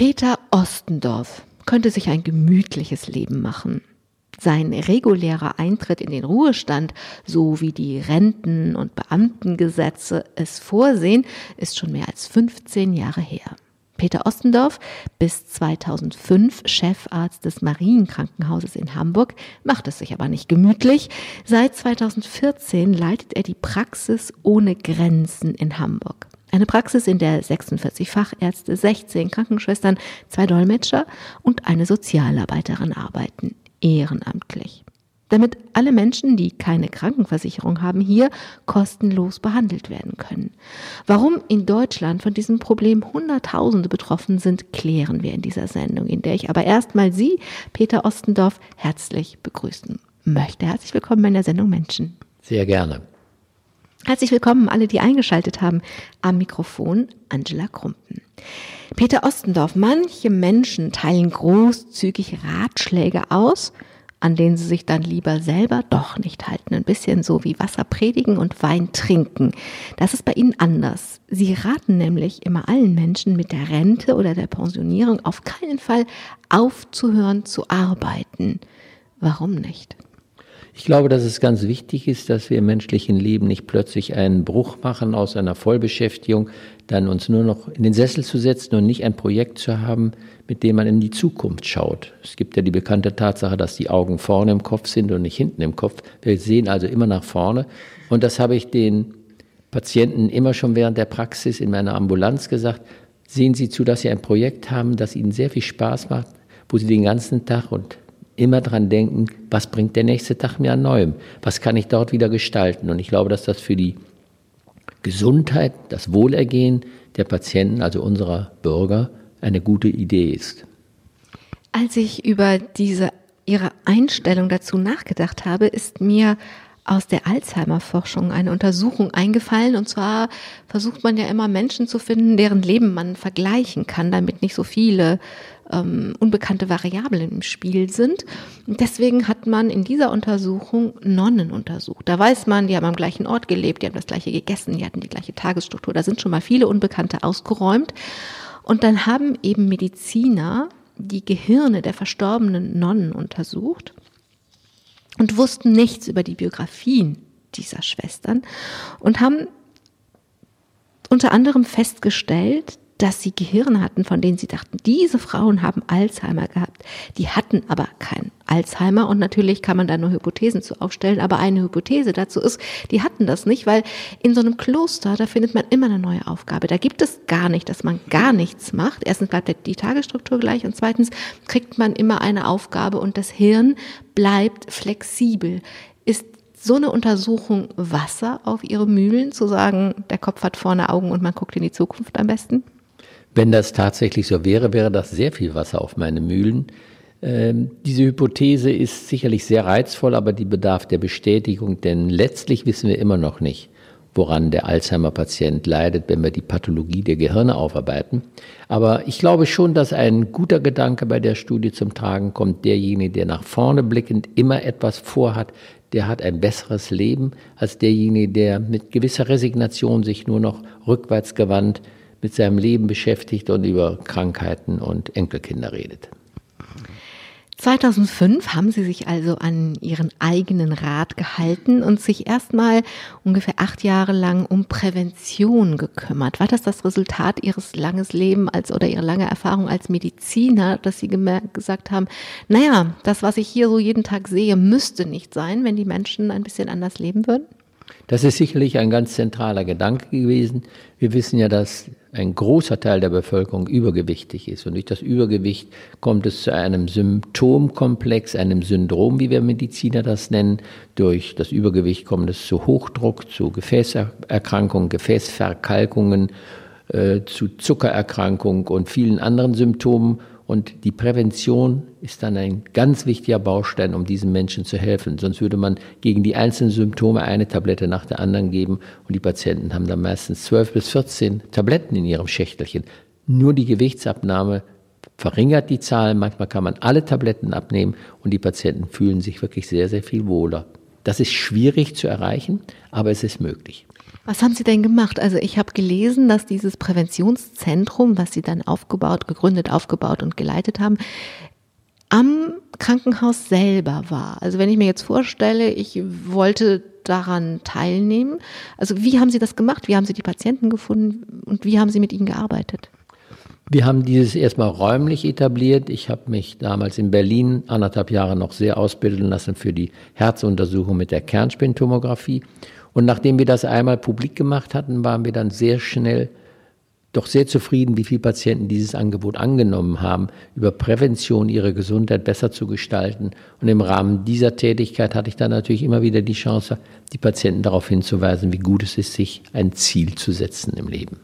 Peter Ostendorf könnte sich ein gemütliches Leben machen. Sein regulärer Eintritt in den Ruhestand, so wie die Renten- und Beamtengesetze es vorsehen, ist schon mehr als 15 Jahre her. Peter Ostendorf, bis 2005 Chefarzt des Marienkrankenhauses in Hamburg, macht es sich aber nicht gemütlich. Seit 2014 leitet er die Praxis ohne Grenzen in Hamburg. Eine Praxis, in der 46 Fachärzte, 16 Krankenschwestern, zwei Dolmetscher und eine Sozialarbeiterin arbeiten, ehrenamtlich. Damit alle Menschen, die keine Krankenversicherung haben, hier kostenlos behandelt werden können. Warum in Deutschland von diesem Problem Hunderttausende betroffen sind, klären wir in dieser Sendung, in der ich aber erstmal Sie, Peter Ostendorf, herzlich begrüßen möchte. Herzlich willkommen in der Sendung Menschen. Sehr gerne. Herzlich willkommen alle, die eingeschaltet haben. Am Mikrofon Angela Krumpen. Peter Ostendorf, manche Menschen teilen großzügig Ratschläge aus, an denen sie sich dann lieber selber doch nicht halten. Ein bisschen so wie Wasser predigen und Wein trinken. Das ist bei Ihnen anders. Sie raten nämlich immer allen Menschen mit der Rente oder der Pensionierung auf keinen Fall aufzuhören zu arbeiten. Warum nicht? Ich glaube, dass es ganz wichtig ist, dass wir im menschlichen Leben nicht plötzlich einen Bruch machen aus einer Vollbeschäftigung, dann uns nur noch in den Sessel zu setzen und nicht ein Projekt zu haben, mit dem man in die Zukunft schaut. Es gibt ja die bekannte Tatsache, dass die Augen vorne im Kopf sind und nicht hinten im Kopf. Wir sehen also immer nach vorne. Und das habe ich den Patienten immer schon während der Praxis in meiner Ambulanz gesagt. Sehen Sie zu, dass Sie ein Projekt haben, das Ihnen sehr viel Spaß macht, wo Sie den ganzen Tag und immer dran denken, was bringt der nächste Tag mir an Neuem? Was kann ich dort wieder gestalten? Und ich glaube, dass das für die Gesundheit, das Wohlergehen der Patienten, also unserer Bürger, eine gute Idee ist. Als ich über diese Ihre Einstellung dazu nachgedacht habe, ist mir aus der Alzheimer-Forschung eine Untersuchung eingefallen. Und zwar versucht man ja immer Menschen zu finden, deren Leben man vergleichen kann, damit nicht so viele ähm, unbekannte Variablen im Spiel sind. Deswegen hat man in dieser Untersuchung Nonnen untersucht. Da weiß man, die haben am gleichen Ort gelebt, die haben das gleiche gegessen, die hatten die gleiche Tagesstruktur. Da sind schon mal viele Unbekannte ausgeräumt. Und dann haben eben Mediziner die Gehirne der verstorbenen Nonnen untersucht und wussten nichts über die Biografien dieser Schwestern und haben unter anderem festgestellt, dass sie Gehirne hatten, von denen sie dachten, diese Frauen haben Alzheimer gehabt. Die hatten aber kein Alzheimer und natürlich kann man da nur Hypothesen zu aufstellen, aber eine Hypothese dazu ist, die hatten das nicht, weil in so einem Kloster, da findet man immer eine neue Aufgabe. Da gibt es gar nicht, dass man gar nichts macht. Erstens bleibt die Tagesstruktur gleich und zweitens kriegt man immer eine Aufgabe und das Hirn bleibt flexibel. Ist so eine Untersuchung Wasser auf ihre Mühlen, zu sagen, der Kopf hat vorne Augen und man guckt in die Zukunft am besten? Wenn das tatsächlich so wäre, wäre das sehr viel Wasser auf meine Mühlen. Ähm, diese Hypothese ist sicherlich sehr reizvoll, aber die bedarf der Bestätigung, denn letztlich wissen wir immer noch nicht, woran der Alzheimer-Patient leidet, wenn wir die Pathologie der Gehirne aufarbeiten. Aber ich glaube schon, dass ein guter Gedanke bei der Studie zum Tragen kommt. Derjenige, der nach vorne blickend immer etwas vorhat, der hat ein besseres Leben als derjenige, der mit gewisser Resignation sich nur noch rückwärts gewandt mit seinem Leben beschäftigt und über Krankheiten und Enkelkinder redet. 2005 haben Sie sich also an Ihren eigenen Rat gehalten und sich erstmal ungefähr acht Jahre lang um Prävention gekümmert. War das das Resultat Ihres langes Leben als oder Ihrer lange Erfahrung als Mediziner, dass Sie gesagt haben, naja, das, was ich hier so jeden Tag sehe, müsste nicht sein, wenn die Menschen ein bisschen anders leben würden? Das ist sicherlich ein ganz zentraler Gedanke gewesen. Wir wissen ja, dass ein großer Teil der Bevölkerung übergewichtig ist. Und durch das Übergewicht kommt es zu einem Symptomkomplex, einem Syndrom, wie wir Mediziner das nennen. Durch das Übergewicht kommt es zu Hochdruck, zu Gefäßerkrankungen, Gefäßverkalkungen, äh, zu Zuckererkrankungen und vielen anderen Symptomen. Und die Prävention ist dann ein ganz wichtiger Baustein, um diesen Menschen zu helfen. Sonst würde man gegen die einzelnen Symptome eine Tablette nach der anderen geben und die Patienten haben dann meistens zwölf bis 14 Tabletten in ihrem Schächtelchen. Nur die Gewichtsabnahme verringert die Zahl. Manchmal kann man alle Tabletten abnehmen und die Patienten fühlen sich wirklich sehr, sehr viel wohler. Das ist schwierig zu erreichen, aber es ist möglich. Was haben Sie denn gemacht? Also ich habe gelesen, dass dieses Präventionszentrum, was Sie dann aufgebaut, gegründet, aufgebaut und geleitet haben, am Krankenhaus selber war. Also wenn ich mir jetzt vorstelle, ich wollte daran teilnehmen, also wie haben Sie das gemacht? Wie haben Sie die Patienten gefunden und wie haben Sie mit ihnen gearbeitet? Wir haben dieses erstmal räumlich etabliert. Ich habe mich damals in Berlin anderthalb Jahre noch sehr ausbilden lassen für die Herzuntersuchung mit der Kernspintomographie. Und nachdem wir das einmal publik gemacht hatten, waren wir dann sehr schnell doch sehr zufrieden, wie viele Patienten dieses Angebot angenommen haben, über Prävention ihre Gesundheit besser zu gestalten. Und im Rahmen dieser Tätigkeit hatte ich dann natürlich immer wieder die Chance, die Patienten darauf hinzuweisen, wie gut es ist, sich ein Ziel zu setzen im Leben.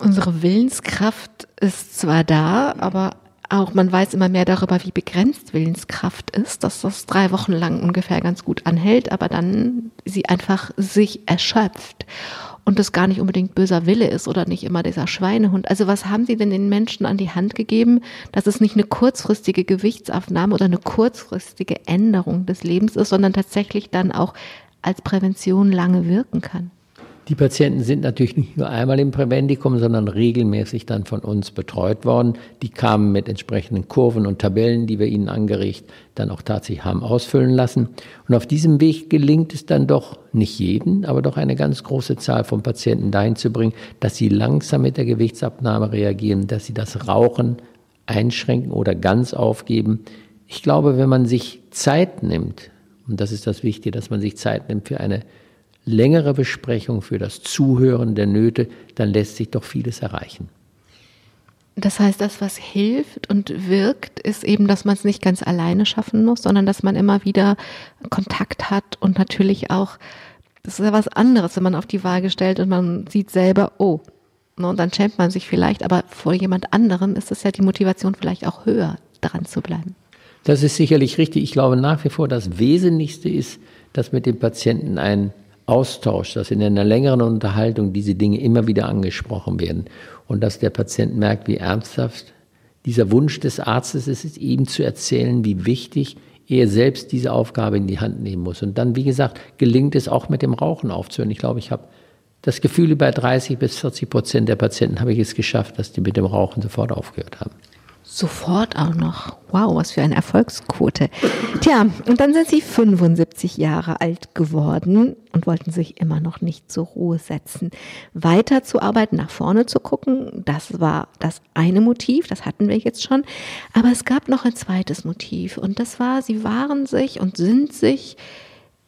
Unsere Willenskraft ist zwar da, aber auch man weiß immer mehr darüber, wie begrenzt Willenskraft ist, dass das drei Wochen lang ungefähr ganz gut anhält, aber dann sie einfach sich erschöpft und das gar nicht unbedingt böser Wille ist oder nicht immer dieser Schweinehund. Also was haben Sie denn den Menschen an die Hand gegeben, dass es nicht eine kurzfristige Gewichtsaufnahme oder eine kurzfristige Änderung des Lebens ist, sondern tatsächlich dann auch als Prävention lange wirken kann? Die Patienten sind natürlich nicht nur einmal im Prävendikum, sondern regelmäßig dann von uns betreut worden. Die kamen mit entsprechenden Kurven und Tabellen, die wir ihnen angeregt, dann auch tatsächlich haben ausfüllen lassen. Und auf diesem Weg gelingt es dann doch nicht jeden, aber doch eine ganz große Zahl von Patienten dahin zu bringen, dass sie langsam mit der Gewichtsabnahme reagieren, dass sie das Rauchen einschränken oder ganz aufgeben. Ich glaube, wenn man sich Zeit nimmt, und das ist das Wichtige, dass man sich Zeit nimmt für eine längere Besprechung, für das Zuhören der Nöte, dann lässt sich doch vieles erreichen. Das heißt, das, was hilft und wirkt, ist eben, dass man es nicht ganz alleine schaffen muss, sondern dass man immer wieder Kontakt hat und natürlich auch, das ist ja was anderes, wenn man auf die Waage stellt und man sieht selber, oh, ne, und dann schämt man sich vielleicht, aber vor jemand anderem ist es ja die Motivation vielleicht auch höher, dran zu bleiben. Das ist sicherlich richtig. Ich glaube nach wie vor, das Wesentlichste ist, dass mit dem Patienten ein Austausch, dass in einer längeren Unterhaltung diese Dinge immer wieder angesprochen werden und dass der Patient merkt, wie ernsthaft dieser Wunsch des Arztes ist, ihm zu erzählen, wie wichtig er selbst diese Aufgabe in die Hand nehmen muss. Und dann, wie gesagt, gelingt es auch mit dem Rauchen aufzuhören. Ich glaube, ich habe das Gefühl, bei 30 bis 40 Prozent der Patienten habe ich es geschafft, dass die mit dem Rauchen sofort aufgehört haben. Sofort auch noch. Wow, was für eine Erfolgsquote. Tja, und dann sind Sie 75 Jahre alt geworden und wollten sich immer noch nicht zur Ruhe setzen. Weiter zu arbeiten, nach vorne zu gucken, das war das eine Motiv, das hatten wir jetzt schon. Aber es gab noch ein zweites Motiv und das war, Sie waren sich und sind sich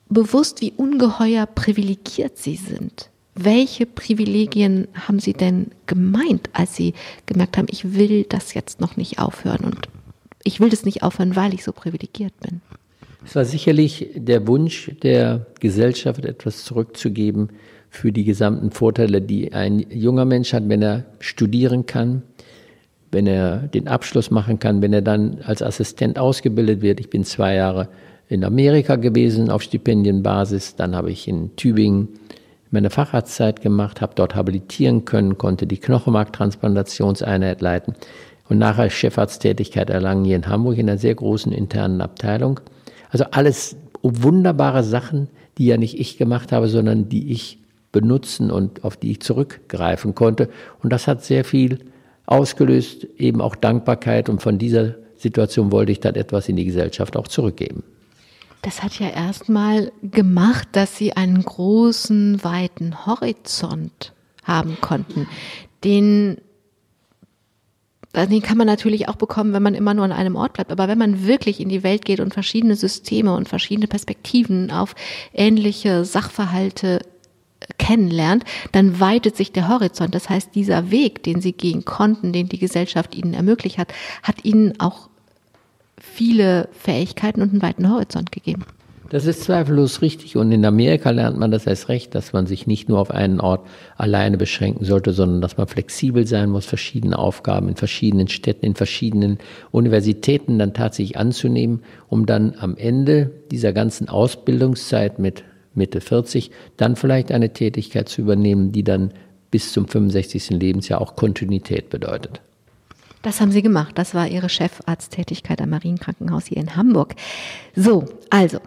bewusst, wie ungeheuer privilegiert Sie sind. Welche Privilegien haben Sie denn gemeint, als Sie gemerkt haben, ich will das jetzt noch nicht aufhören und ich will das nicht aufhören, weil ich so privilegiert bin? Es war sicherlich der Wunsch der Gesellschaft, etwas zurückzugeben für die gesamten Vorteile, die ein junger Mensch hat, wenn er studieren kann, wenn er den Abschluss machen kann, wenn er dann als Assistent ausgebildet wird. Ich bin zwei Jahre in Amerika gewesen auf Stipendienbasis, dann habe ich in Tübingen meine Facharztzeit gemacht, habe dort habilitieren können, konnte die Knochenmarktransplantationseinheit leiten und nachher Chefarzttätigkeit erlangen hier in Hamburg in einer sehr großen internen Abteilung. Also alles wunderbare Sachen, die ja nicht ich gemacht habe, sondern die ich benutzen und auf die ich zurückgreifen konnte. Und das hat sehr viel ausgelöst, eben auch Dankbarkeit. Und von dieser Situation wollte ich dann etwas in die Gesellschaft auch zurückgeben. Das hat ja erstmal gemacht, dass sie einen großen, weiten Horizont haben konnten. Den, den kann man natürlich auch bekommen, wenn man immer nur an einem Ort bleibt. Aber wenn man wirklich in die Welt geht und verschiedene Systeme und verschiedene Perspektiven auf ähnliche Sachverhalte kennenlernt, dann weitet sich der Horizont. Das heißt, dieser Weg, den sie gehen konnten, den die Gesellschaft ihnen ermöglicht hat, hat ihnen auch viele Fähigkeiten und einen weiten Horizont gegeben. Das ist zweifellos richtig. Und in Amerika lernt man das erst recht, dass man sich nicht nur auf einen Ort alleine beschränken sollte, sondern dass man flexibel sein muss, verschiedene Aufgaben in verschiedenen Städten, in verschiedenen Universitäten dann tatsächlich anzunehmen, um dann am Ende dieser ganzen Ausbildungszeit mit Mitte 40 dann vielleicht eine Tätigkeit zu übernehmen, die dann bis zum 65. Lebensjahr auch Kontinuität bedeutet. Das haben Sie gemacht. Das war Ihre Chefarzttätigkeit am Marienkrankenhaus hier in Hamburg. So, also,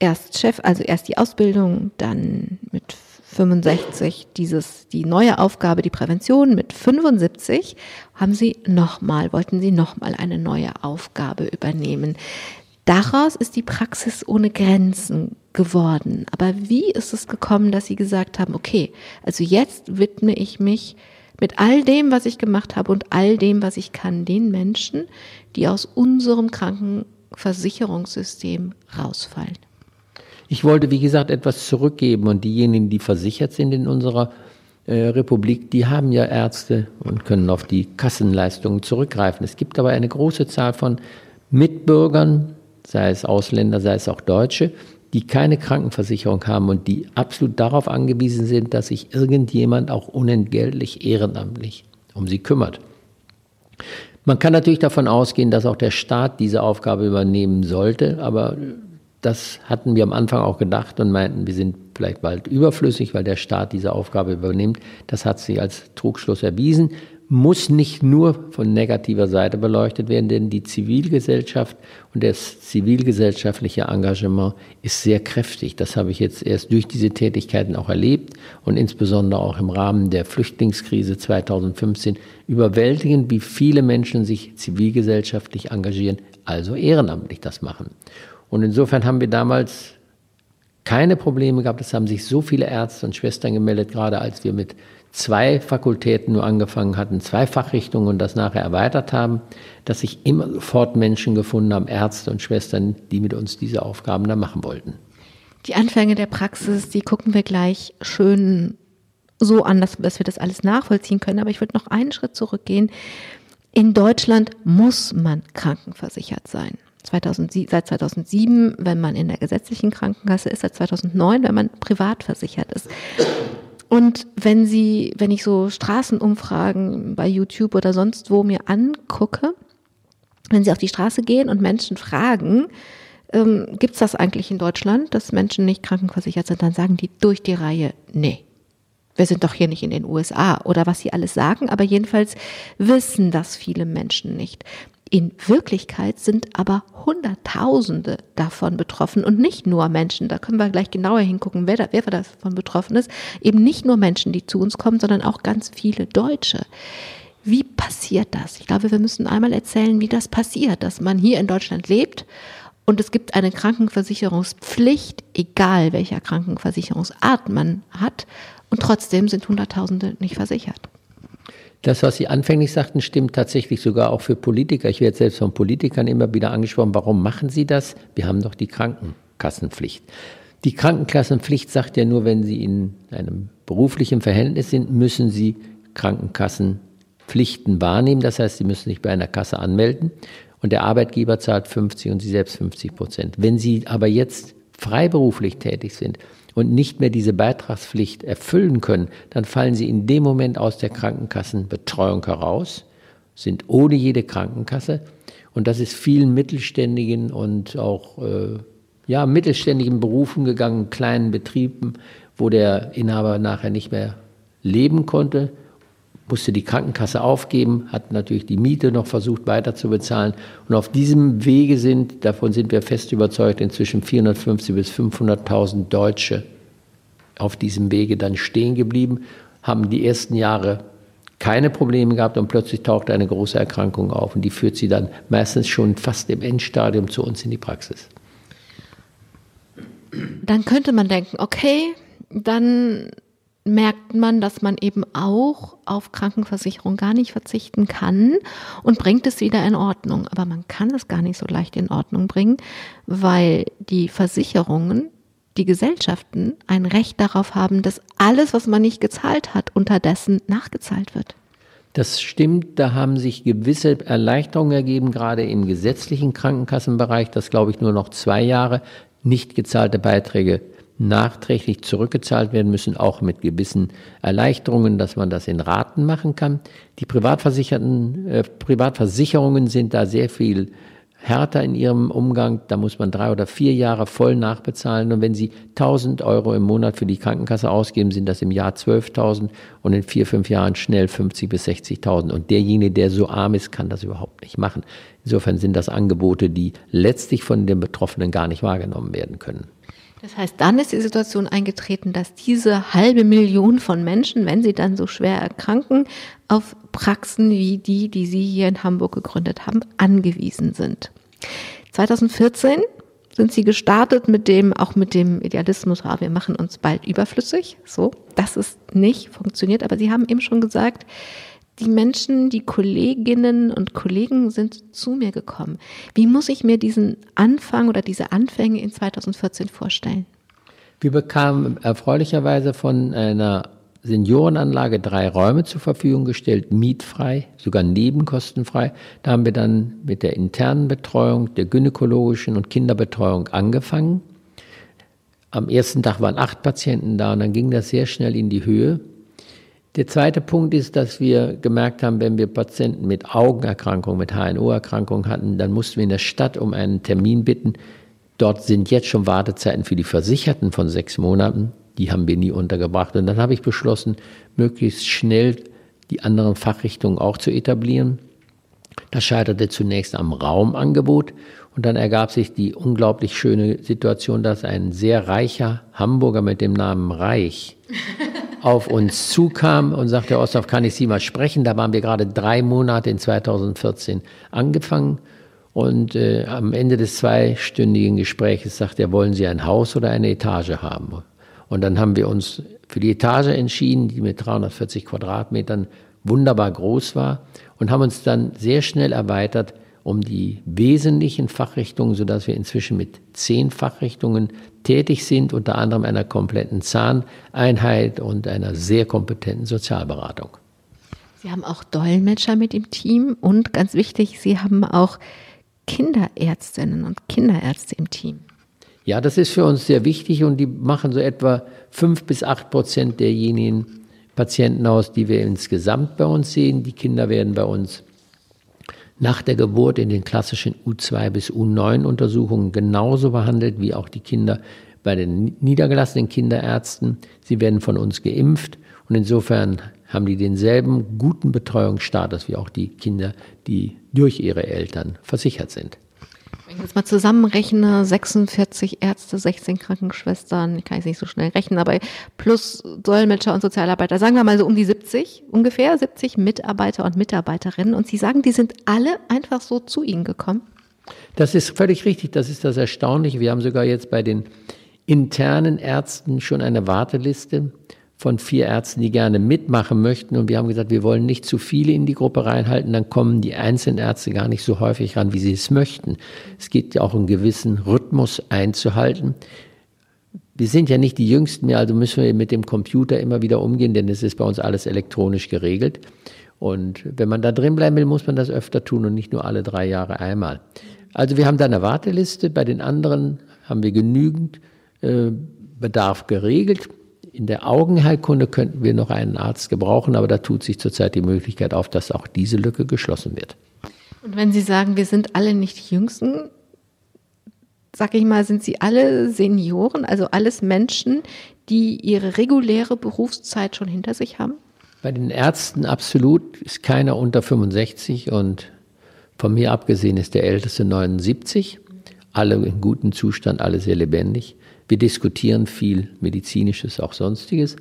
erst Chef, also erst die Ausbildung, dann mit 65 dieses, die neue Aufgabe, die Prävention. Mit 75 haben Sie nochmal, wollten Sie nochmal eine neue Aufgabe übernehmen. Daraus ist die Praxis ohne Grenzen geworden. Aber wie ist es gekommen, dass Sie gesagt haben, okay, also jetzt widme ich mich mit all dem, was ich gemacht habe und all dem, was ich kann, den Menschen, die aus unserem Krankenversicherungssystem rausfallen? Ich wollte, wie gesagt, etwas zurückgeben und diejenigen, die versichert sind in unserer äh, Republik, die haben ja Ärzte und können auf die Kassenleistungen zurückgreifen. Es gibt aber eine große Zahl von Mitbürgern, sei es Ausländer, sei es auch Deutsche, die keine Krankenversicherung haben und die absolut darauf angewiesen sind, dass sich irgendjemand auch unentgeltlich ehrenamtlich um sie kümmert. Man kann natürlich davon ausgehen, dass auch der Staat diese Aufgabe übernehmen sollte, aber das hatten wir am Anfang auch gedacht und meinten, wir sind vielleicht bald überflüssig, weil der Staat diese Aufgabe übernimmt. Das hat sich als Trugschluss erwiesen. Muss nicht nur von negativer Seite beleuchtet werden, denn die Zivilgesellschaft und das zivilgesellschaftliche Engagement ist sehr kräftig. Das habe ich jetzt erst durch diese Tätigkeiten auch erlebt und insbesondere auch im Rahmen der Flüchtlingskrise 2015 überwältigend, wie viele Menschen sich zivilgesellschaftlich engagieren, also ehrenamtlich das machen. Und insofern haben wir damals keine Probleme gehabt. Es haben sich so viele Ärzte und Schwestern gemeldet, gerade als wir mit zwei Fakultäten nur angefangen hatten, zwei Fachrichtungen und das nachher erweitert haben, dass sich immer sofort Menschen gefunden haben, Ärzte und Schwestern, die mit uns diese Aufgaben da machen wollten. Die Anfänge der Praxis, die gucken wir gleich schön so an, dass, wir das alles nachvollziehen können. Aber ich würde noch einen Schritt zurückgehen. In Deutschland muss man krankenversichert sein. 2007, seit 2007, wenn man in der gesetzlichen Krankenkasse ist, seit 2009, wenn man privat versichert ist. Und wenn Sie, wenn ich so Straßenumfragen bei YouTube oder sonst wo mir angucke, wenn Sie auf die Straße gehen und Menschen fragen, ähm, gibt es das eigentlich in Deutschland, dass Menschen nicht krankenversichert sind, dann sagen die durch die Reihe, nee. Wir sind doch hier nicht in den USA oder was sie alles sagen, aber jedenfalls wissen das viele Menschen nicht. In Wirklichkeit sind aber Hunderttausende davon betroffen und nicht nur Menschen. Da können wir gleich genauer hingucken, wer, da, wer davon betroffen ist. Eben nicht nur Menschen, die zu uns kommen, sondern auch ganz viele Deutsche. Wie passiert das? Ich glaube, wir müssen einmal erzählen, wie das passiert, dass man hier in Deutschland lebt und es gibt eine Krankenversicherungspflicht, egal welcher Krankenversicherungsart man hat, und trotzdem sind Hunderttausende nicht versichert. Das, was Sie anfänglich sagten, stimmt tatsächlich sogar auch für Politiker. Ich werde selbst von Politikern immer wieder angesprochen, warum machen Sie das? Wir haben doch die Krankenkassenpflicht. Die Krankenkassenpflicht sagt ja nur, wenn Sie in einem beruflichen Verhältnis sind, müssen Sie Krankenkassenpflichten wahrnehmen. Das heißt, Sie müssen sich bei einer Kasse anmelden und der Arbeitgeber zahlt 50 und Sie selbst 50 Prozent. Wenn Sie aber jetzt freiberuflich tätig sind und nicht mehr diese Beitragspflicht erfüllen können, dann fallen sie in dem Moment aus der Krankenkassenbetreuung heraus, sind ohne jede Krankenkasse. Und das ist vielen mittelständigen und auch äh, ja, mittelständigen Berufen gegangen, kleinen Betrieben, wo der Inhaber nachher nicht mehr leben konnte, musste die Krankenkasse aufgeben, hat natürlich die Miete noch versucht weiter zu bezahlen. Und auf diesem Wege sind, davon sind wir fest überzeugt, inzwischen 450 bis 500.000 Deutsche auf diesem Wege dann stehen geblieben, haben die ersten Jahre keine Probleme gehabt und plötzlich taucht eine große Erkrankung auf und die führt sie dann meistens schon fast im Endstadium zu uns in die Praxis. Dann könnte man denken, okay, dann merkt man, dass man eben auch auf Krankenversicherung gar nicht verzichten kann und bringt es wieder in Ordnung. Aber man kann es gar nicht so leicht in Ordnung bringen, weil die Versicherungen, die Gesellschaften ein Recht darauf haben, dass alles, was man nicht gezahlt hat, unterdessen nachgezahlt wird. Das stimmt, da haben sich gewisse Erleichterungen ergeben, gerade im gesetzlichen Krankenkassenbereich, dass, glaube ich, nur noch zwei Jahre nicht gezahlte Beiträge nachträglich zurückgezahlt werden müssen, auch mit gewissen Erleichterungen, dass man das in Raten machen kann. Die Privatversicherten, äh, Privatversicherungen sind da sehr viel härter in ihrem Umgang. Da muss man drei oder vier Jahre voll nachbezahlen. Und wenn Sie 1000 Euro im Monat für die Krankenkasse ausgeben, sind das im Jahr 12.000 und in vier, fünf Jahren schnell 50 bis 60.000. Und derjenige, der so arm ist, kann das überhaupt nicht machen. Insofern sind das Angebote, die letztlich von den Betroffenen gar nicht wahrgenommen werden können. Das heißt, dann ist die Situation eingetreten, dass diese halbe Million von Menschen, wenn sie dann so schwer erkranken, auf Praxen wie die, die Sie hier in Hamburg gegründet haben, angewiesen sind. 2014 sind Sie gestartet mit dem, auch mit dem Idealismus, ah, wir machen uns bald überflüssig. So, das ist nicht funktioniert, aber Sie haben eben schon gesagt, die Menschen, die Kolleginnen und Kollegen sind zu mir gekommen. Wie muss ich mir diesen Anfang oder diese Anfänge in 2014 vorstellen? Wir bekamen erfreulicherweise von einer Seniorenanlage drei Räume zur Verfügung gestellt, mietfrei, sogar nebenkostenfrei. Da haben wir dann mit der internen Betreuung, der gynäkologischen und Kinderbetreuung angefangen. Am ersten Tag waren acht Patienten da und dann ging das sehr schnell in die Höhe. Der zweite Punkt ist, dass wir gemerkt haben, wenn wir Patienten mit Augenerkrankungen, mit HNO-Erkrankungen hatten, dann mussten wir in der Stadt um einen Termin bitten. Dort sind jetzt schon Wartezeiten für die Versicherten von sechs Monaten. Die haben wir nie untergebracht. Und dann habe ich beschlossen, möglichst schnell die anderen Fachrichtungen auch zu etablieren. Das scheiterte zunächst am Raumangebot und dann ergab sich die unglaublich schöne Situation, dass ein sehr reicher Hamburger mit dem Namen Reich auf uns zukam und sagte, Herr Osthoff, kann ich Sie mal sprechen? Da waren wir gerade drei Monate in 2014 angefangen. Und äh, am Ende des zweistündigen Gesprächs sagte er, wollen Sie ein Haus oder eine Etage haben? Und dann haben wir uns für die Etage entschieden, die mit 340 Quadratmetern wunderbar groß war und haben uns dann sehr schnell erweitert um die wesentlichen Fachrichtungen, sodass wir inzwischen mit zehn Fachrichtungen tätig sind, unter anderem einer kompletten Zahneinheit und einer sehr kompetenten Sozialberatung. Sie haben auch Dolmetscher mit im Team und ganz wichtig, Sie haben auch Kinderärztinnen und Kinderärzte im Team. Ja, das ist für uns sehr wichtig und die machen so etwa fünf bis acht Prozent derjenigen Patienten aus, die wir insgesamt bei uns sehen. Die Kinder werden bei uns nach der Geburt in den klassischen U2 bis U9 Untersuchungen genauso behandelt wie auch die Kinder bei den niedergelassenen Kinderärzten. Sie werden von uns geimpft und insofern haben die denselben guten Betreuungsstatus wie auch die Kinder, die durch ihre Eltern versichert sind. Wenn ich jetzt mal zusammenrechne, 46 Ärzte, 16 Krankenschwestern, ich kann jetzt nicht so schnell rechnen, aber plus Dolmetscher und Sozialarbeiter, sagen wir mal so um die 70, ungefähr 70 Mitarbeiter und Mitarbeiterinnen. Und Sie sagen, die sind alle einfach so zu Ihnen gekommen? Das ist völlig richtig, das ist das Erstaunliche. Wir haben sogar jetzt bei den internen Ärzten schon eine Warteliste von vier Ärzten, die gerne mitmachen möchten. Und wir haben gesagt, wir wollen nicht zu viele in die Gruppe reinhalten, dann kommen die einzelnen Ärzte gar nicht so häufig ran, wie sie es möchten. Es geht ja auch einen gewissen Rhythmus einzuhalten. Wir sind ja nicht die Jüngsten mehr, also müssen wir mit dem Computer immer wieder umgehen, denn es ist bei uns alles elektronisch geregelt. Und wenn man da drin bleiben will, muss man das öfter tun und nicht nur alle drei Jahre einmal. Also wir haben da eine Warteliste, bei den anderen haben wir genügend äh, Bedarf geregelt. In der Augenheilkunde könnten wir noch einen Arzt gebrauchen, aber da tut sich zurzeit die Möglichkeit auf, dass auch diese Lücke geschlossen wird. Und wenn Sie sagen, wir sind alle nicht die Jüngsten, sag ich mal, sind Sie alle Senioren, also alles Menschen, die ihre reguläre Berufszeit schon hinter sich haben? Bei den Ärzten absolut ist keiner unter 65 und von mir abgesehen ist der älteste 79. Alle in gutem Zustand, alle sehr lebendig. Wir diskutieren viel Medizinisches, auch Sonstiges.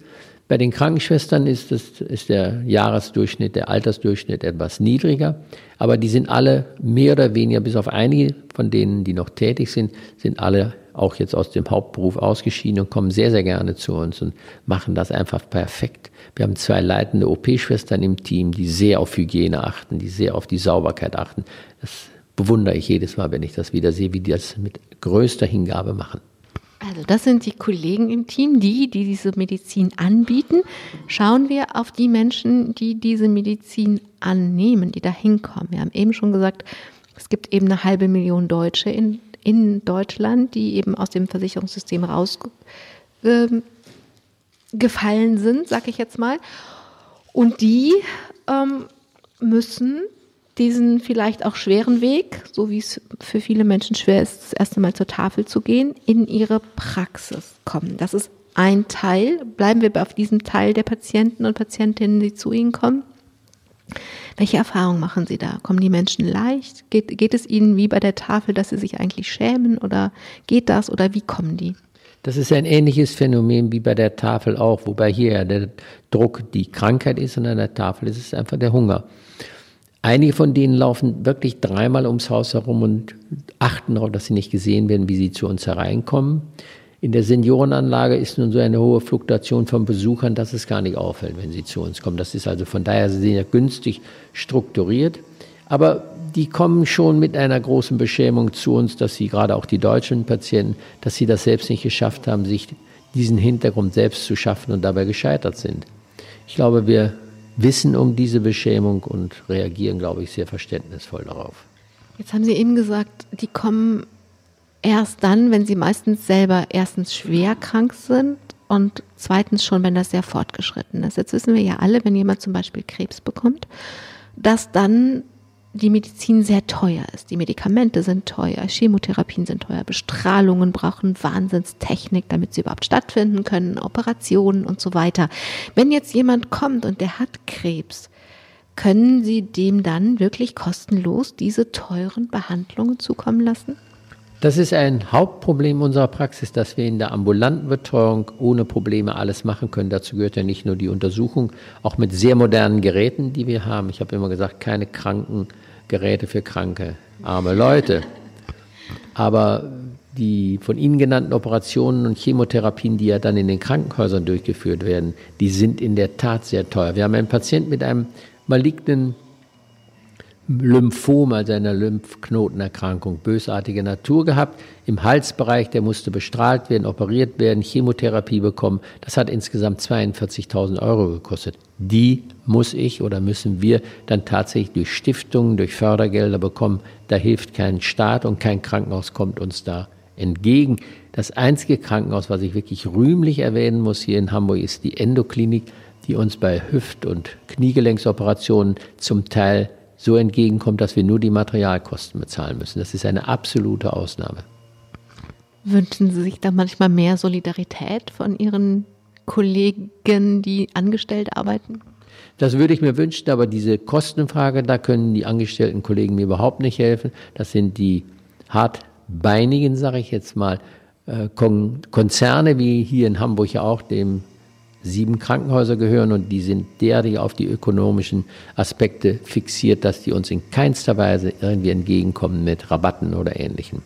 Bei den Krankenschwestern ist, das, ist der Jahresdurchschnitt, der Altersdurchschnitt etwas niedriger, aber die sind alle mehr oder weniger, bis auf einige von denen, die noch tätig sind, sind alle auch jetzt aus dem Hauptberuf ausgeschieden und kommen sehr, sehr gerne zu uns und machen das einfach perfekt. Wir haben zwei leitende OP-Schwestern im Team, die sehr auf Hygiene achten, die sehr auf die Sauberkeit achten. Das bewundere ich jedes Mal, wenn ich das wieder sehe, wie die das mit größter Hingabe machen. Also das sind die Kollegen im Team, die, die diese Medizin anbieten. Schauen wir auf die Menschen, die diese Medizin annehmen, die da hinkommen. Wir haben eben schon gesagt, es gibt eben eine halbe Million Deutsche in, in Deutschland, die eben aus dem Versicherungssystem rausgefallen ähm, sind, sag ich jetzt mal. Und die ähm, müssen diesen vielleicht auch schweren Weg, so wie es für viele Menschen schwer ist, das erste Mal zur Tafel zu gehen, in ihre Praxis kommen. Das ist ein Teil. Bleiben wir auf diesem Teil der Patienten und Patientinnen, die zu Ihnen kommen. Welche Erfahrungen machen Sie da? Kommen die Menschen leicht? Geht, geht es Ihnen wie bei der Tafel, dass Sie sich eigentlich schämen oder geht das oder wie kommen die? Das ist ein ähnliches Phänomen wie bei der Tafel auch, wobei hier ja der Druck die Krankheit ist und an der Tafel ist es einfach der Hunger. Einige von denen laufen wirklich dreimal ums Haus herum und achten darauf, dass sie nicht gesehen werden, wie sie zu uns hereinkommen. In der Seniorenanlage ist nun so eine hohe Fluktuation von Besuchern, dass es gar nicht auffällt, wenn sie zu uns kommen. Das ist also von daher sehr günstig strukturiert. Aber die kommen schon mit einer großen Beschämung zu uns, dass sie gerade auch die deutschen Patienten, dass sie das selbst nicht geschafft haben, sich diesen Hintergrund selbst zu schaffen und dabei gescheitert sind. Ich glaube, wir wissen um diese Beschämung und reagieren, glaube ich, sehr verständnisvoll darauf. Jetzt haben Sie eben gesagt, die kommen erst dann, wenn sie meistens selber erstens schwer krank sind und zweitens schon, wenn das sehr fortgeschritten ist. Jetzt wissen wir ja alle, wenn jemand zum Beispiel Krebs bekommt, dass dann die Medizin sehr teuer ist. Die Medikamente sind teuer, Chemotherapien sind teuer, Bestrahlungen brauchen Wahnsinnstechnik, damit sie überhaupt stattfinden können, Operationen und so weiter. Wenn jetzt jemand kommt und der hat Krebs, können Sie dem dann wirklich kostenlos diese teuren Behandlungen zukommen lassen? Das ist ein Hauptproblem unserer Praxis, dass wir in der ambulanten Betreuung ohne Probleme alles machen können. Dazu gehört ja nicht nur die Untersuchung, auch mit sehr modernen Geräten, die wir haben. Ich habe immer gesagt, keine Krankengeräte für kranke, arme Leute. Aber die von Ihnen genannten Operationen und Chemotherapien, die ja dann in den Krankenhäusern durchgeführt werden, die sind in der Tat sehr teuer. Wir haben einen Patienten mit einem malignen Lymphom, also einer Lymphknotenerkrankung, bösartige Natur gehabt. Im Halsbereich, der musste bestrahlt werden, operiert werden, Chemotherapie bekommen. Das hat insgesamt 42.000 Euro gekostet. Die muss ich oder müssen wir dann tatsächlich durch Stiftungen, durch Fördergelder bekommen. Da hilft kein Staat und kein Krankenhaus kommt uns da entgegen. Das einzige Krankenhaus, was ich wirklich rühmlich erwähnen muss hier in Hamburg, ist die Endoklinik, die uns bei Hüft- und Kniegelenksoperationen zum Teil so entgegenkommt, dass wir nur die Materialkosten bezahlen müssen. Das ist eine absolute Ausnahme. Wünschen Sie sich da manchmal mehr Solidarität von Ihren Kollegen, die angestellt arbeiten? Das würde ich mir wünschen, aber diese Kostenfrage, da können die angestellten Kollegen mir überhaupt nicht helfen. Das sind die hartbeinigen, sage ich jetzt mal, äh, Konzerne wie hier in Hamburg ja auch, dem sieben Krankenhäuser gehören und die sind derartig auf die ökonomischen Aspekte fixiert, dass die uns in keinster Weise irgendwie entgegenkommen mit Rabatten oder Ähnlichem.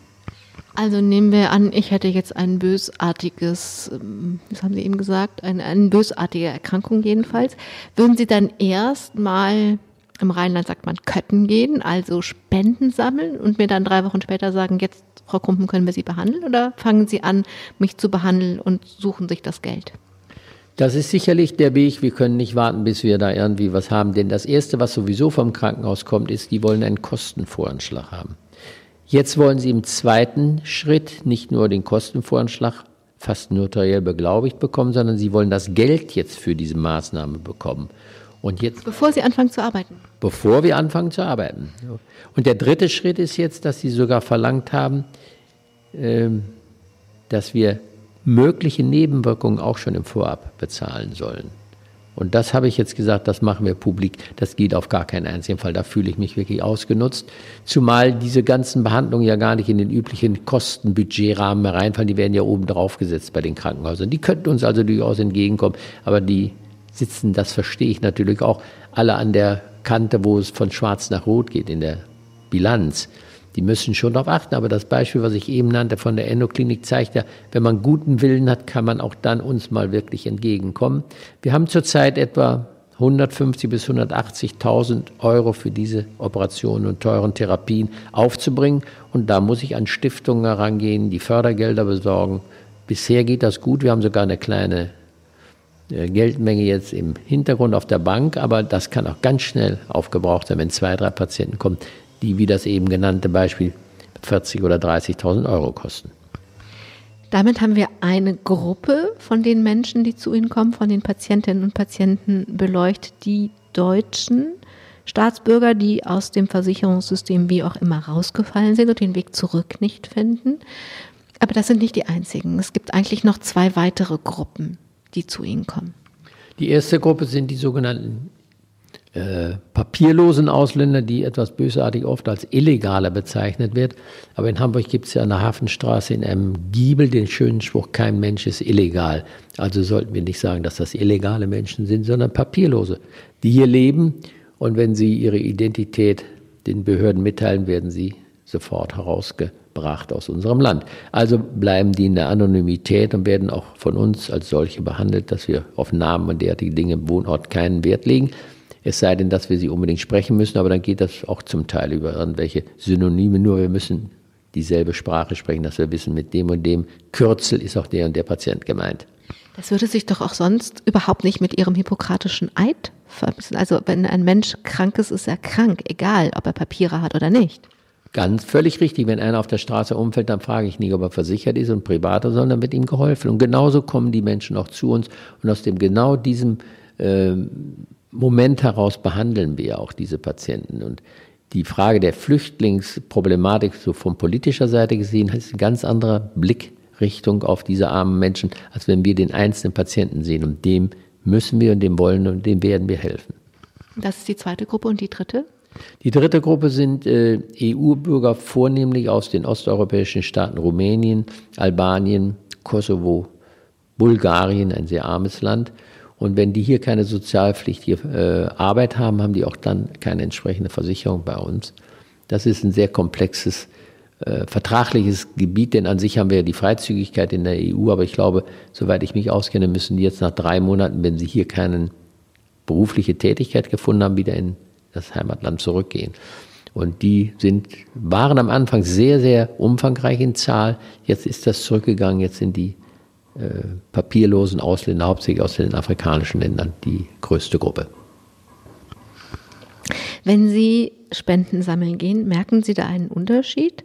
Also nehmen wir an, ich hätte jetzt ein bösartiges, ähm, was haben Sie eben gesagt, eine, eine bösartige Erkrankung jedenfalls. Würden Sie dann erst mal, im Rheinland sagt man Kötten gehen, also Spenden sammeln und mir dann drei Wochen später sagen, jetzt, Frau Kumpen, können wir Sie behandeln? Oder fangen Sie an, mich zu behandeln und suchen sich das Geld? Das ist sicherlich der Weg. Wir können nicht warten, bis wir da irgendwie was haben. Denn das Erste, was sowieso vom Krankenhaus kommt, ist, die wollen einen Kostenvoranschlag haben. Jetzt wollen sie im zweiten Schritt nicht nur den Kostenvoranschlag fast notariell beglaubigt bekommen, sondern sie wollen das Geld jetzt für diese Maßnahme bekommen. Und jetzt, bevor Sie anfangen zu arbeiten? Bevor wir anfangen zu arbeiten. Und der dritte Schritt ist jetzt, dass Sie sogar verlangt haben, ähm, dass wir mögliche Nebenwirkungen auch schon im Vorab bezahlen sollen. Und das habe ich jetzt gesagt, das machen wir publik. Das geht auf gar keinen einzigen Fall. Da fühle ich mich wirklich ausgenutzt. Zumal diese ganzen Behandlungen ja gar nicht in den üblichen Kostenbudgetrahmen reinfallen. Die werden ja oben drauf gesetzt bei den Krankenhäusern. Die könnten uns also durchaus entgegenkommen. Aber die sitzen, das verstehe ich natürlich auch, alle an der Kante, wo es von schwarz nach rot geht in der Bilanz die müssen schon darauf achten. Aber das Beispiel, was ich eben nannte von der Endoklinik, zeigt ja, wenn man guten Willen hat, kann man auch dann uns mal wirklich entgegenkommen. Wir haben zurzeit etwa 150 bis 180.000 Euro für diese Operationen und teuren Therapien aufzubringen. Und da muss ich an Stiftungen herangehen, die Fördergelder besorgen. Bisher geht das gut. Wir haben sogar eine kleine äh, Geldmenge jetzt im Hintergrund auf der Bank, aber das kann auch ganz schnell aufgebraucht sein, wenn zwei, drei Patienten kommen, die, wie das eben genannte Beispiel, 40.000 oder 30.000 Euro kosten. Damit haben wir eine Gruppe von den Menschen, die zu Ihnen kommen, von den Patientinnen und Patienten beleuchtet, die Deutschen, Staatsbürger, die aus dem Versicherungssystem wie auch immer rausgefallen sind und den Weg zurück nicht finden. Aber das sind nicht die einzigen. Es gibt eigentlich noch zwei weitere Gruppen, die zu Ihnen kommen. Die erste Gruppe sind die sogenannten äh, papierlosen Ausländer, die etwas bösartig oft als illegaler bezeichnet wird. Aber in Hamburg gibt es ja an der Hafenstraße in einem Giebel den schönen Spruch, kein Mensch ist illegal. Also sollten wir nicht sagen, dass das illegale Menschen sind, sondern papierlose, die hier leben. Und wenn sie ihre Identität den Behörden mitteilen, werden sie sofort herausgebracht aus unserem Land. Also bleiben die in der Anonymität und werden auch von uns als solche behandelt, dass wir auf Namen und derartige Dinge im Wohnort keinen Wert legen. Es sei denn, dass wir sie unbedingt sprechen müssen, aber dann geht das auch zum Teil über irgendwelche Synonyme. Nur wir müssen dieselbe Sprache sprechen, dass wir wissen, mit dem und dem Kürzel ist auch der und der Patient gemeint. Das würde sich doch auch sonst überhaupt nicht mit Ihrem hippokratischen Eid verbissen. Also wenn ein Mensch krank ist, ist er krank, egal ob er Papiere hat oder nicht. Ganz völlig richtig. Wenn einer auf der Straße umfällt, dann frage ich nicht, ob er versichert ist und privater, sondern wird ihm geholfen. Und genauso kommen die Menschen auch zu uns. Und aus dem genau diesem äh, Moment heraus behandeln wir auch diese Patienten. Und die Frage der Flüchtlingsproblematik, so von politischer Seite gesehen, ist ein ganz anderer Blickrichtung auf diese armen Menschen, als wenn wir den einzelnen Patienten sehen. Und dem müssen wir und dem wollen und dem werden wir helfen. Das ist die zweite Gruppe und die dritte? Die dritte Gruppe sind äh, EU-Bürger, vornehmlich aus den osteuropäischen Staaten Rumänien, Albanien, Kosovo, Bulgarien, ein sehr armes Land. Und wenn die hier keine sozialpflichtige äh, Arbeit haben, haben die auch dann keine entsprechende Versicherung bei uns. Das ist ein sehr komplexes äh, vertragliches Gebiet, denn an sich haben wir ja die Freizügigkeit in der EU, aber ich glaube, soweit ich mich auskenne, müssen die jetzt nach drei Monaten, wenn sie hier keine berufliche Tätigkeit gefunden haben, wieder in das Heimatland zurückgehen. Und die sind, waren am Anfang sehr, sehr umfangreich in Zahl. Jetzt ist das zurückgegangen. Jetzt sind die papierlosen Ausländer, hauptsächlich aus den afrikanischen Ländern, die größte Gruppe. Wenn Sie Spenden sammeln gehen, merken Sie da einen Unterschied?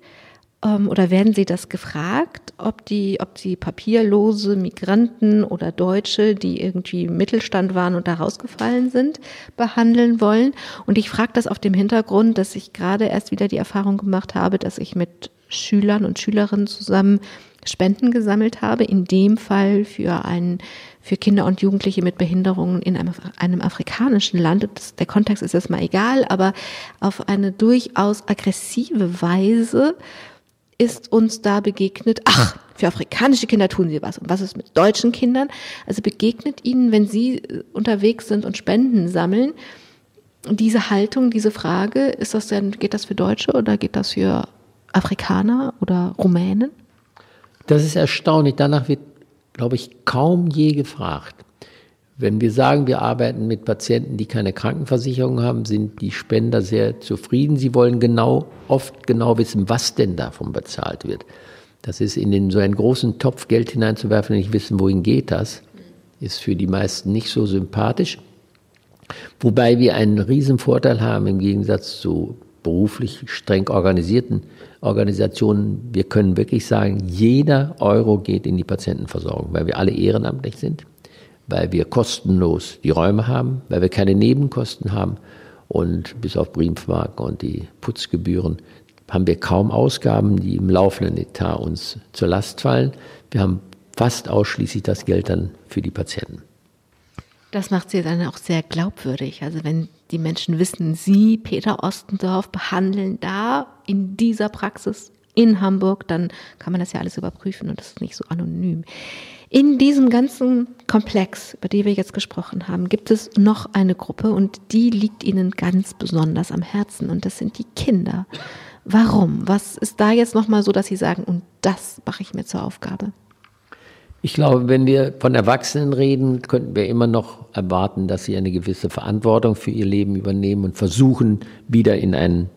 Ähm, oder werden Sie das gefragt, ob die, ob Sie papierlose Migranten oder Deutsche, die irgendwie Mittelstand waren und da rausgefallen sind, behandeln wollen? Und ich frage das auf dem Hintergrund, dass ich gerade erst wieder die Erfahrung gemacht habe, dass ich mit Schülern und Schülerinnen zusammen Spenden gesammelt habe, in dem Fall für einen für Kinder und Jugendliche mit Behinderungen in einem, einem afrikanischen Land. Das, der Kontext ist jetzt mal egal, aber auf eine durchaus aggressive Weise ist uns da begegnet, ach, für afrikanische Kinder tun sie was. Und was ist mit deutschen Kindern? Also begegnet ihnen, wenn sie äh, unterwegs sind und Spenden sammeln, diese Haltung, diese Frage, ist das denn, geht das für Deutsche oder geht das für Afrikaner oder Rumänen? Das ist erstaunlich. Danach wird, glaube ich, kaum je gefragt. Wenn wir sagen, wir arbeiten mit Patienten, die keine Krankenversicherung haben, sind die Spender sehr zufrieden. Sie wollen genau, oft genau wissen, was denn davon bezahlt wird. Das ist in den, so einen großen Topf Geld hineinzuwerfen und nicht wissen, wohin geht das, ist für die meisten nicht so sympathisch. Wobei wir einen riesen Vorteil haben im Gegensatz zu beruflich streng organisierten Organisationen, wir können wirklich sagen, jeder Euro geht in die Patientenversorgung, weil wir alle ehrenamtlich sind, weil wir kostenlos die Räume haben, weil wir keine Nebenkosten haben und bis auf Briefmarken und die Putzgebühren haben wir kaum Ausgaben, die im laufenden Etat uns zur Last fallen. Wir haben fast ausschließlich das Geld dann für die Patienten. Das macht sie dann auch sehr glaubwürdig. Also wenn die Menschen wissen, Sie, Peter Ostendorf, behandeln da in dieser Praxis in Hamburg, dann kann man das ja alles überprüfen und das ist nicht so anonym. In diesem ganzen Komplex, über den wir jetzt gesprochen haben, gibt es noch eine Gruppe und die liegt Ihnen ganz besonders am Herzen und das sind die Kinder. Warum? Was ist da jetzt nochmal so, dass Sie sagen, und das mache ich mir zur Aufgabe? Ich glaube, wenn wir von Erwachsenen reden, könnten wir immer noch erwarten, dass sie eine gewisse Verantwortung für ihr Leben übernehmen und versuchen, wieder in einen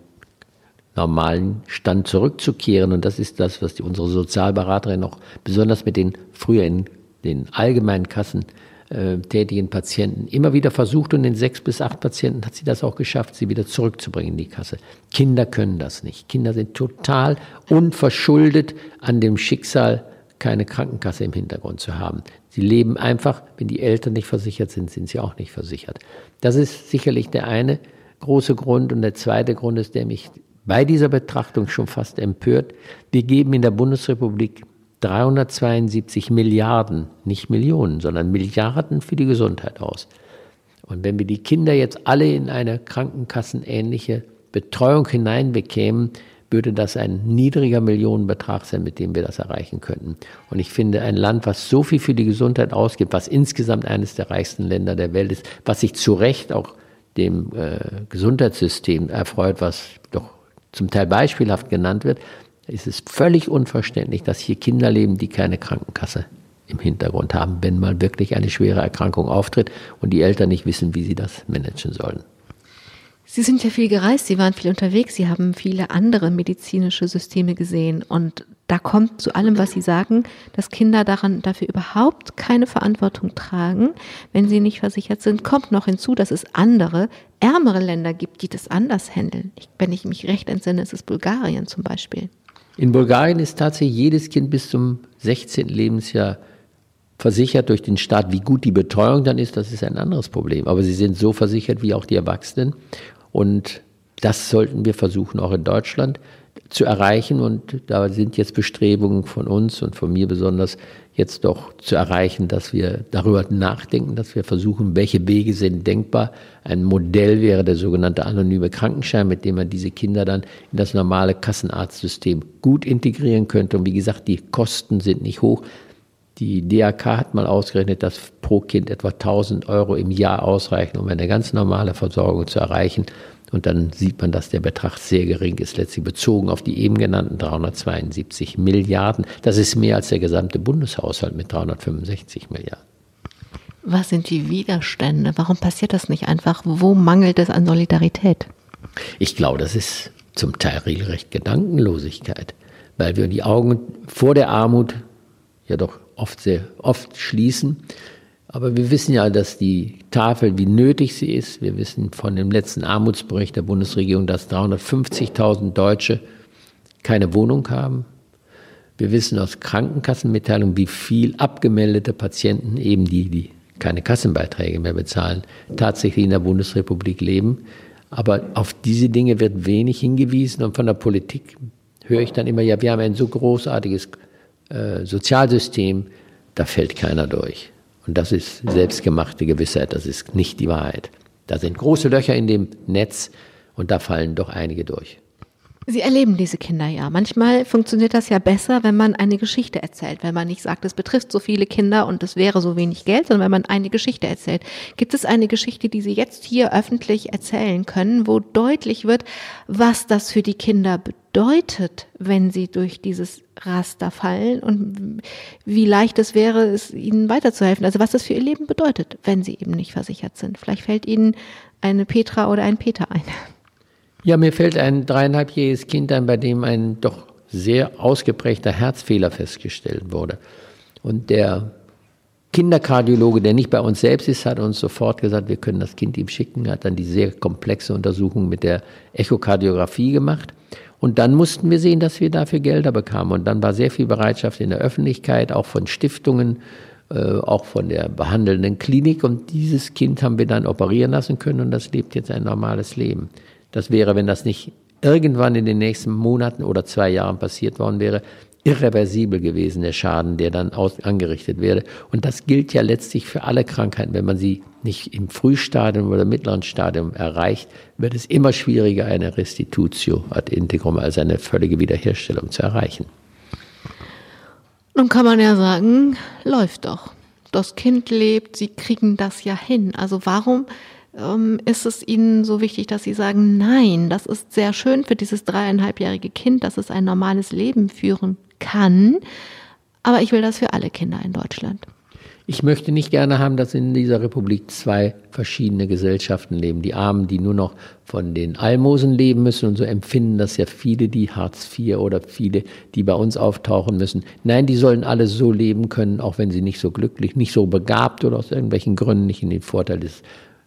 normalen Stand zurückzukehren. Und das ist das, was die, unsere Sozialberaterin auch besonders mit den früher in den allgemeinen Kassen äh, tätigen Patienten immer wieder versucht. Und in sechs bis acht Patienten hat sie das auch geschafft, sie wieder zurückzubringen in die Kasse. Kinder können das nicht. Kinder sind total unverschuldet an dem Schicksal keine Krankenkasse im Hintergrund zu haben. Sie leben einfach, wenn die Eltern nicht versichert sind, sind sie auch nicht versichert. Das ist sicherlich der eine große Grund. Und der zweite Grund ist, der mich bei dieser Betrachtung schon fast empört. Wir geben in der Bundesrepublik 372 Milliarden, nicht Millionen, sondern Milliarden für die Gesundheit aus. Und wenn wir die Kinder jetzt alle in eine krankenkassenähnliche Betreuung hineinbekämen, würde das ein niedriger Millionenbetrag sein, mit dem wir das erreichen könnten. Und ich finde, ein Land, was so viel für die Gesundheit ausgibt, was insgesamt eines der reichsten Länder der Welt ist, was sich zu Recht auch dem äh, Gesundheitssystem erfreut, was doch zum Teil beispielhaft genannt wird, ist es völlig unverständlich, dass hier Kinder leben, die keine Krankenkasse im Hintergrund haben, wenn mal wirklich eine schwere Erkrankung auftritt und die Eltern nicht wissen, wie sie das managen sollen. Sie sind ja viel gereist, Sie waren viel unterwegs, Sie haben viele andere medizinische Systeme gesehen und da kommt zu allem, was Sie sagen, dass Kinder daran dafür überhaupt keine Verantwortung tragen, wenn sie nicht versichert sind. Kommt noch hinzu, dass es andere, ärmere Länder gibt, die das anders handeln. Ich, wenn ich mich recht entsinne, ist es Bulgarien zum Beispiel. In Bulgarien ist tatsächlich jedes Kind bis zum 16. Lebensjahr versichert durch den Staat. Wie gut die Betreuung dann ist, das ist ein anderes Problem. Aber sie sind so versichert wie auch die Erwachsenen. Und das sollten wir versuchen, auch in Deutschland zu erreichen. Und da sind jetzt Bestrebungen von uns und von mir besonders, jetzt doch zu erreichen, dass wir darüber nachdenken, dass wir versuchen, welche Wege sind denkbar. Ein Modell wäre der sogenannte anonyme Krankenschein, mit dem man diese Kinder dann in das normale Kassenarztsystem gut integrieren könnte. Und wie gesagt, die Kosten sind nicht hoch. Die DAK hat mal ausgerechnet, dass pro Kind etwa 1000 Euro im Jahr ausreichen, um eine ganz normale Versorgung zu erreichen. Und dann sieht man, dass der Betrag sehr gering ist, letztlich bezogen auf die eben genannten 372 Milliarden. Das ist mehr als der gesamte Bundeshaushalt mit 365 Milliarden. Was sind die Widerstände? Warum passiert das nicht einfach? Wo mangelt es an Solidarität? Ich glaube, das ist zum Teil regelrecht Gedankenlosigkeit, weil wir die Augen vor der Armut ja doch oft sehr oft schließen aber wir wissen ja, dass die Tafel, wie nötig sie ist, wir wissen von dem letzten Armutsbericht der Bundesregierung, dass 350.000 Deutsche keine Wohnung haben. Wir wissen aus Krankenkassenmitteilungen, wie viel abgemeldete Patienten, eben die, die keine Kassenbeiträge mehr bezahlen, tatsächlich in der Bundesrepublik leben. Aber auf diese Dinge wird wenig hingewiesen und von der Politik höre ich dann immer, ja, wir haben ein so großartiges äh, Sozialsystem, da fällt keiner durch. Und das ist selbstgemachte Gewissheit, das ist nicht die Wahrheit. Da sind große Löcher in dem Netz und da fallen doch einige durch. Sie erleben diese Kinder ja. Manchmal funktioniert das ja besser, wenn man eine Geschichte erzählt, wenn man nicht sagt, es betrifft so viele Kinder und es wäre so wenig Geld, sondern wenn man eine Geschichte erzählt. Gibt es eine Geschichte, die Sie jetzt hier öffentlich erzählen können, wo deutlich wird, was das für die Kinder bedeutet, wenn sie durch dieses Raster fallen und wie leicht es wäre, es ihnen weiterzuhelfen? Also was das für ihr Leben bedeutet, wenn sie eben nicht versichert sind. Vielleicht fällt Ihnen eine Petra oder ein Peter ein. Ja, mir fällt ein dreieinhalbjähriges Kind ein, bei dem ein doch sehr ausgeprägter Herzfehler festgestellt wurde. Und der Kinderkardiologe, der nicht bei uns selbst ist, hat uns sofort gesagt, wir können das Kind ihm schicken, hat dann die sehr komplexe Untersuchung mit der Echokardiographie gemacht. Und dann mussten wir sehen, dass wir dafür Gelder bekamen. Und dann war sehr viel Bereitschaft in der Öffentlichkeit, auch von Stiftungen, äh, auch von der behandelnden Klinik. Und dieses Kind haben wir dann operieren lassen können und das lebt jetzt ein normales Leben. Das wäre, wenn das nicht irgendwann in den nächsten Monaten oder zwei Jahren passiert worden wäre, irreversibel gewesen, der Schaden, der dann aus, angerichtet wäre. Und das gilt ja letztlich für alle Krankheiten. Wenn man sie nicht im Frühstadium oder mittleren Stadium erreicht, wird es immer schwieriger, eine Restitutio ad integrum, also eine völlige Wiederherstellung zu erreichen. Nun kann man ja sagen, läuft doch. Das Kind lebt, sie kriegen das ja hin. Also warum ähm, ist es Ihnen so wichtig, dass Sie sagen, nein, das ist sehr schön für dieses dreieinhalbjährige Kind, dass es ein normales Leben führen kann, aber ich will das für alle Kinder in Deutschland. Ich möchte nicht gerne haben, dass in dieser Republik zwei verschiedene Gesellschaften leben. Die Armen, die nur noch von den Almosen leben müssen und so empfinden das ja viele, die Hartz IV oder viele, die bei uns auftauchen müssen. Nein, die sollen alle so leben können, auch wenn sie nicht so glücklich, nicht so begabt oder aus irgendwelchen Gründen nicht in den Vorteil des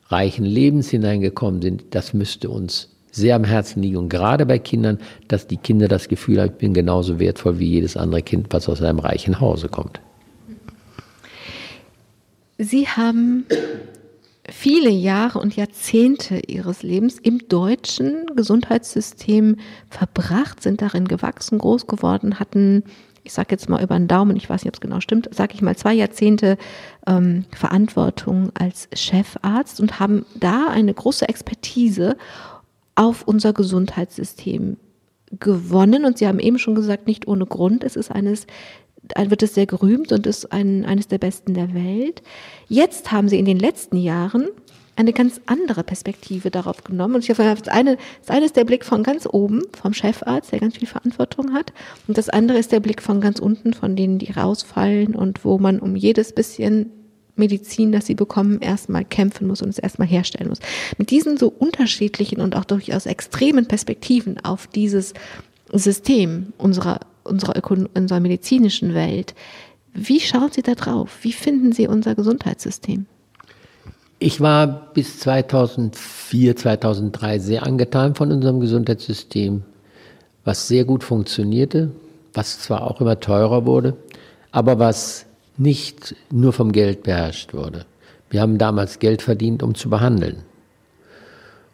reichen Lebens hineingekommen sind, das müsste uns sehr am Herzen liegen. Und gerade bei Kindern, dass die Kinder das Gefühl haben, ich bin genauso wertvoll wie jedes andere Kind, was aus einem reichen Hause kommt. Sie haben viele Jahre und Jahrzehnte ihres Lebens im deutschen Gesundheitssystem verbracht, sind darin gewachsen, groß geworden, hatten, ich sage jetzt mal über den Daumen, ich weiß nicht, ob es genau stimmt, sage ich mal zwei Jahrzehnte ähm, Verantwortung als Chefarzt und haben da eine große Expertise auf unser Gesundheitssystem gewonnen. Und Sie haben eben schon gesagt, nicht ohne Grund. Es ist eines wird es sehr gerühmt und ist ein, eines der besten der Welt. Jetzt haben sie in den letzten Jahren eine ganz andere Perspektive darauf genommen. Und ich hoffe, das eine, das eine ist der Blick von ganz oben, vom Chefarzt, der ganz viel Verantwortung hat. Und das andere ist der Blick von ganz unten, von denen, die rausfallen und wo man um jedes bisschen Medizin, das sie bekommen, erstmal kämpfen muss und es erstmal herstellen muss. Mit diesen so unterschiedlichen und auch durchaus extremen Perspektiven auf dieses System unserer unserer, Ökon unserer medizinischen Welt. Wie schauen Sie da drauf? Wie finden Sie unser Gesundheitssystem? Ich war bis 2004, 2003 sehr angetan von unserem Gesundheitssystem, was sehr gut funktionierte, was zwar auch immer teurer wurde, aber was nicht nur vom Geld beherrscht wurde. Wir haben damals Geld verdient, um zu behandeln.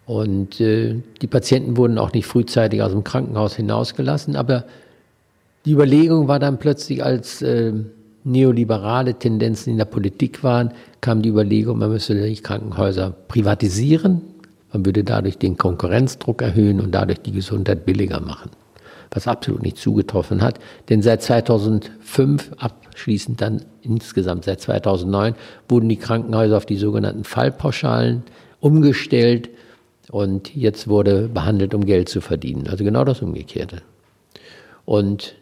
Und äh, die Patienten wurden auch nicht frühzeitig aus dem Krankenhaus hinausgelassen, aber die Überlegung war dann plötzlich, als äh, neoliberale Tendenzen in der Politik waren, kam die Überlegung, man müsse die Krankenhäuser privatisieren, man würde dadurch den Konkurrenzdruck erhöhen und dadurch die Gesundheit billiger machen. Was absolut nicht zugetroffen hat, denn seit 2005, abschließend dann insgesamt seit 2009, wurden die Krankenhäuser auf die sogenannten Fallpauschalen umgestellt und jetzt wurde behandelt, um Geld zu verdienen. Also genau das Umgekehrte. Und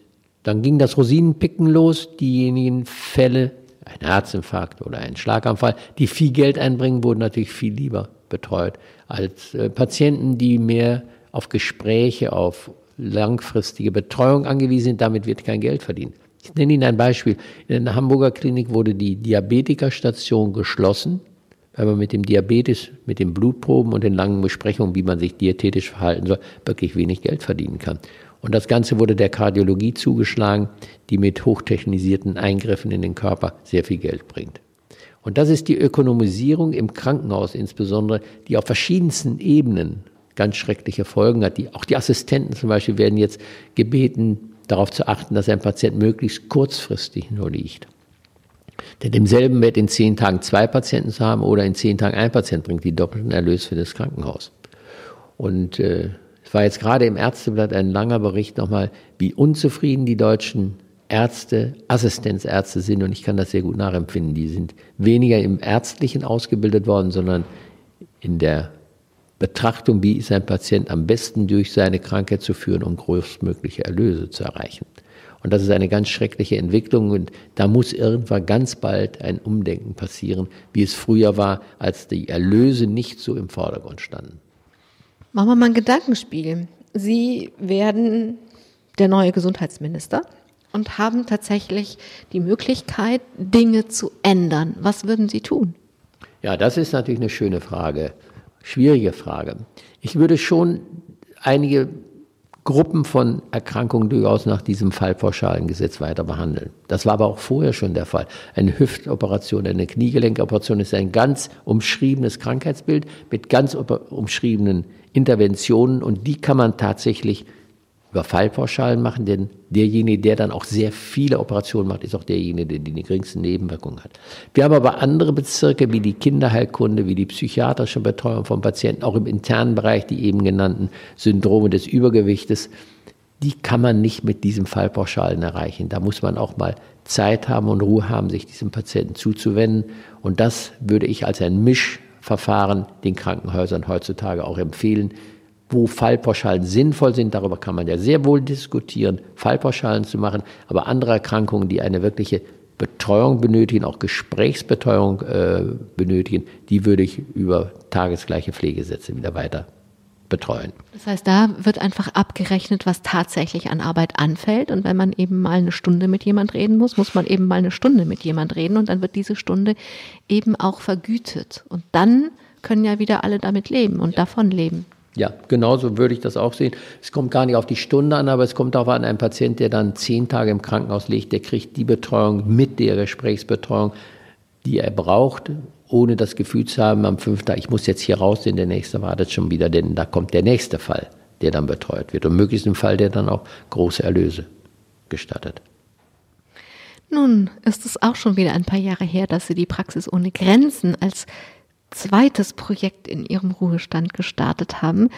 dann ging das Rosinenpicken los, diejenigen Fälle, ein Herzinfarkt oder ein Schlaganfall, die viel Geld einbringen, wurden natürlich viel lieber betreut als äh, Patienten, die mehr auf Gespräche, auf langfristige Betreuung angewiesen sind. Damit wird kein Geld verdient. Ich nenne Ihnen ein Beispiel. In der Hamburger Klinik wurde die Diabetikerstation geschlossen, weil man mit dem Diabetes, mit den Blutproben und den langen Besprechungen, wie man sich diätetisch verhalten soll, wirklich wenig Geld verdienen kann. Und das Ganze wurde der Kardiologie zugeschlagen, die mit hochtechnisierten Eingriffen in den Körper sehr viel Geld bringt. Und das ist die Ökonomisierung im Krankenhaus insbesondere, die auf verschiedensten Ebenen ganz schreckliche Folgen hat. Die, auch die Assistenten zum Beispiel werden jetzt gebeten, darauf zu achten, dass ein Patient möglichst kurzfristig nur liegt. Denn im selben Bett in zehn Tagen zwei Patienten zu haben oder in zehn Tagen ein Patient bringt die doppelten Erlös für das Krankenhaus. Und äh, es war jetzt gerade im Ärzteblatt ein langer Bericht nochmal, wie unzufrieden die deutschen Ärzte, Assistenzärzte sind und ich kann das sehr gut nachempfinden. Die sind weniger im Ärztlichen ausgebildet worden, sondern in der Betrachtung, wie ist ein Patient am besten durch seine Krankheit zu führen, um größtmögliche Erlöse zu erreichen. Und das ist eine ganz schreckliche Entwicklung und da muss irgendwann ganz bald ein Umdenken passieren, wie es früher war, als die Erlöse nicht so im Vordergrund standen. Machen wir mal ein Gedankenspiel. Sie werden der neue Gesundheitsminister und haben tatsächlich die Möglichkeit, Dinge zu ändern. Was würden Sie tun? Ja, das ist natürlich eine schöne Frage, schwierige Frage. Ich würde schon einige Gruppen von Erkrankungen durchaus nach diesem Fallpauschalengesetz weiter behandeln. Das war aber auch vorher schon der Fall. Eine Hüftoperation, eine Kniegelenkоperation ist ein ganz umschriebenes Krankheitsbild mit ganz umschriebenen Interventionen und die kann man tatsächlich über Fallpauschalen machen, denn derjenige, der dann auch sehr viele Operationen macht, ist auch derjenige, der die geringsten Nebenwirkungen hat. Wir haben aber andere Bezirke wie die Kinderheilkunde, wie die psychiatrische Betreuung von Patienten, auch im internen Bereich die eben genannten Syndrome des Übergewichtes. Die kann man nicht mit diesem Fallpauschalen erreichen. Da muss man auch mal Zeit haben und Ruhe haben, sich diesem Patienten zuzuwenden. Und das würde ich als ein Misch Verfahren den Krankenhäusern heutzutage auch empfehlen. Wo Fallpauschalen sinnvoll sind, darüber kann man ja sehr wohl diskutieren, Fallpauschalen zu machen. Aber andere Erkrankungen, die eine wirkliche Betreuung benötigen, auch Gesprächsbetreuung äh, benötigen, die würde ich über tagesgleiche Pflegesätze wieder weiter betreuen. Das heißt, da wird einfach abgerechnet, was tatsächlich an Arbeit anfällt. Und wenn man eben mal eine Stunde mit jemand reden muss, muss man eben mal eine Stunde mit jemand reden und dann wird diese Stunde eben auch vergütet. Und dann können ja wieder alle damit leben und davon leben. Ja, genauso würde ich das auch sehen. Es kommt gar nicht auf die Stunde an, aber es kommt auch an einen Patient, der dann zehn Tage im Krankenhaus liegt, der kriegt die Betreuung mit der Gesprächsbetreuung die er braucht, ohne das Gefühl zu haben, am fünften Tag, ich muss jetzt hier raus, denn der nächste wartet schon wieder, denn da kommt der nächste Fall, der dann betreut wird. Und möglichst ein Fall, der dann auch große Erlöse gestattet. Nun ist es auch schon wieder ein paar Jahre her, dass Sie die Praxis ohne Grenzen als zweites Projekt in Ihrem Ruhestand gestartet haben.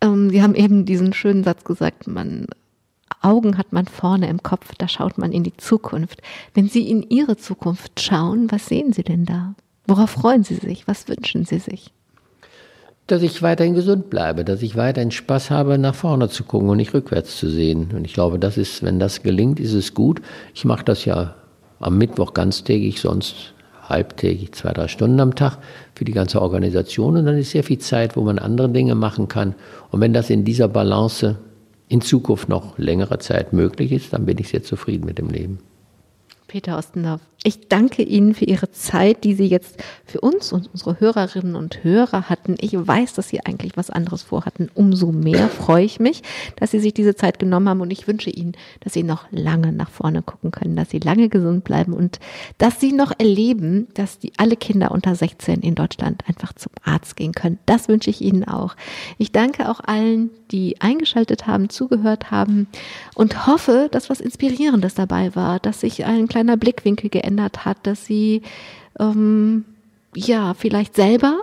Ähm, Sie haben eben diesen schönen Satz gesagt, man Augen hat man vorne im Kopf, da schaut man in die Zukunft. Wenn Sie in Ihre Zukunft schauen, was sehen Sie denn da? Worauf freuen Sie sich? Was wünschen Sie sich? Dass ich weiterhin gesund bleibe, dass ich weiterhin Spaß habe, nach vorne zu gucken und nicht rückwärts zu sehen. Und ich glaube, das ist, wenn das gelingt, ist es gut. Ich mache das ja am Mittwoch ganztägig, sonst halbtägig, zwei, drei Stunden am Tag für die ganze Organisation. Und dann ist sehr viel Zeit, wo man andere Dinge machen kann. Und wenn das in dieser Balance in Zukunft noch längere Zeit möglich ist, dann bin ich sehr zufrieden mit dem Leben. Peter Ostendorf, ich danke Ihnen für Ihre Zeit, die Sie jetzt für uns und unsere Hörerinnen und Hörer hatten. Ich weiß, dass Sie eigentlich was anderes vorhatten. Umso mehr freue ich mich, dass Sie sich diese Zeit genommen haben und ich wünsche Ihnen, dass Sie noch lange nach vorne gucken können, dass Sie lange gesund bleiben und dass Sie noch erleben, dass die alle Kinder unter 16 in Deutschland einfach zum Arzt gehen können. Das wünsche ich Ihnen auch. Ich danke auch allen, die eingeschaltet haben, zugehört haben und hoffe, dass was Inspirierendes dabei war, dass sich ein kleiner Blickwinkel geändert hat, dass sie ähm, ja vielleicht selber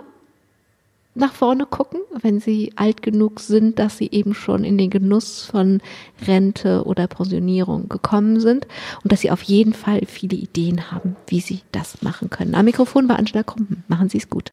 nach vorne gucken, wenn sie alt genug sind, dass sie eben schon in den Genuss von Rente oder Pensionierung gekommen sind und dass sie auf jeden Fall viele Ideen haben, wie sie das machen können. Am Mikrofon war Angela Krumpen. Machen Sie es gut.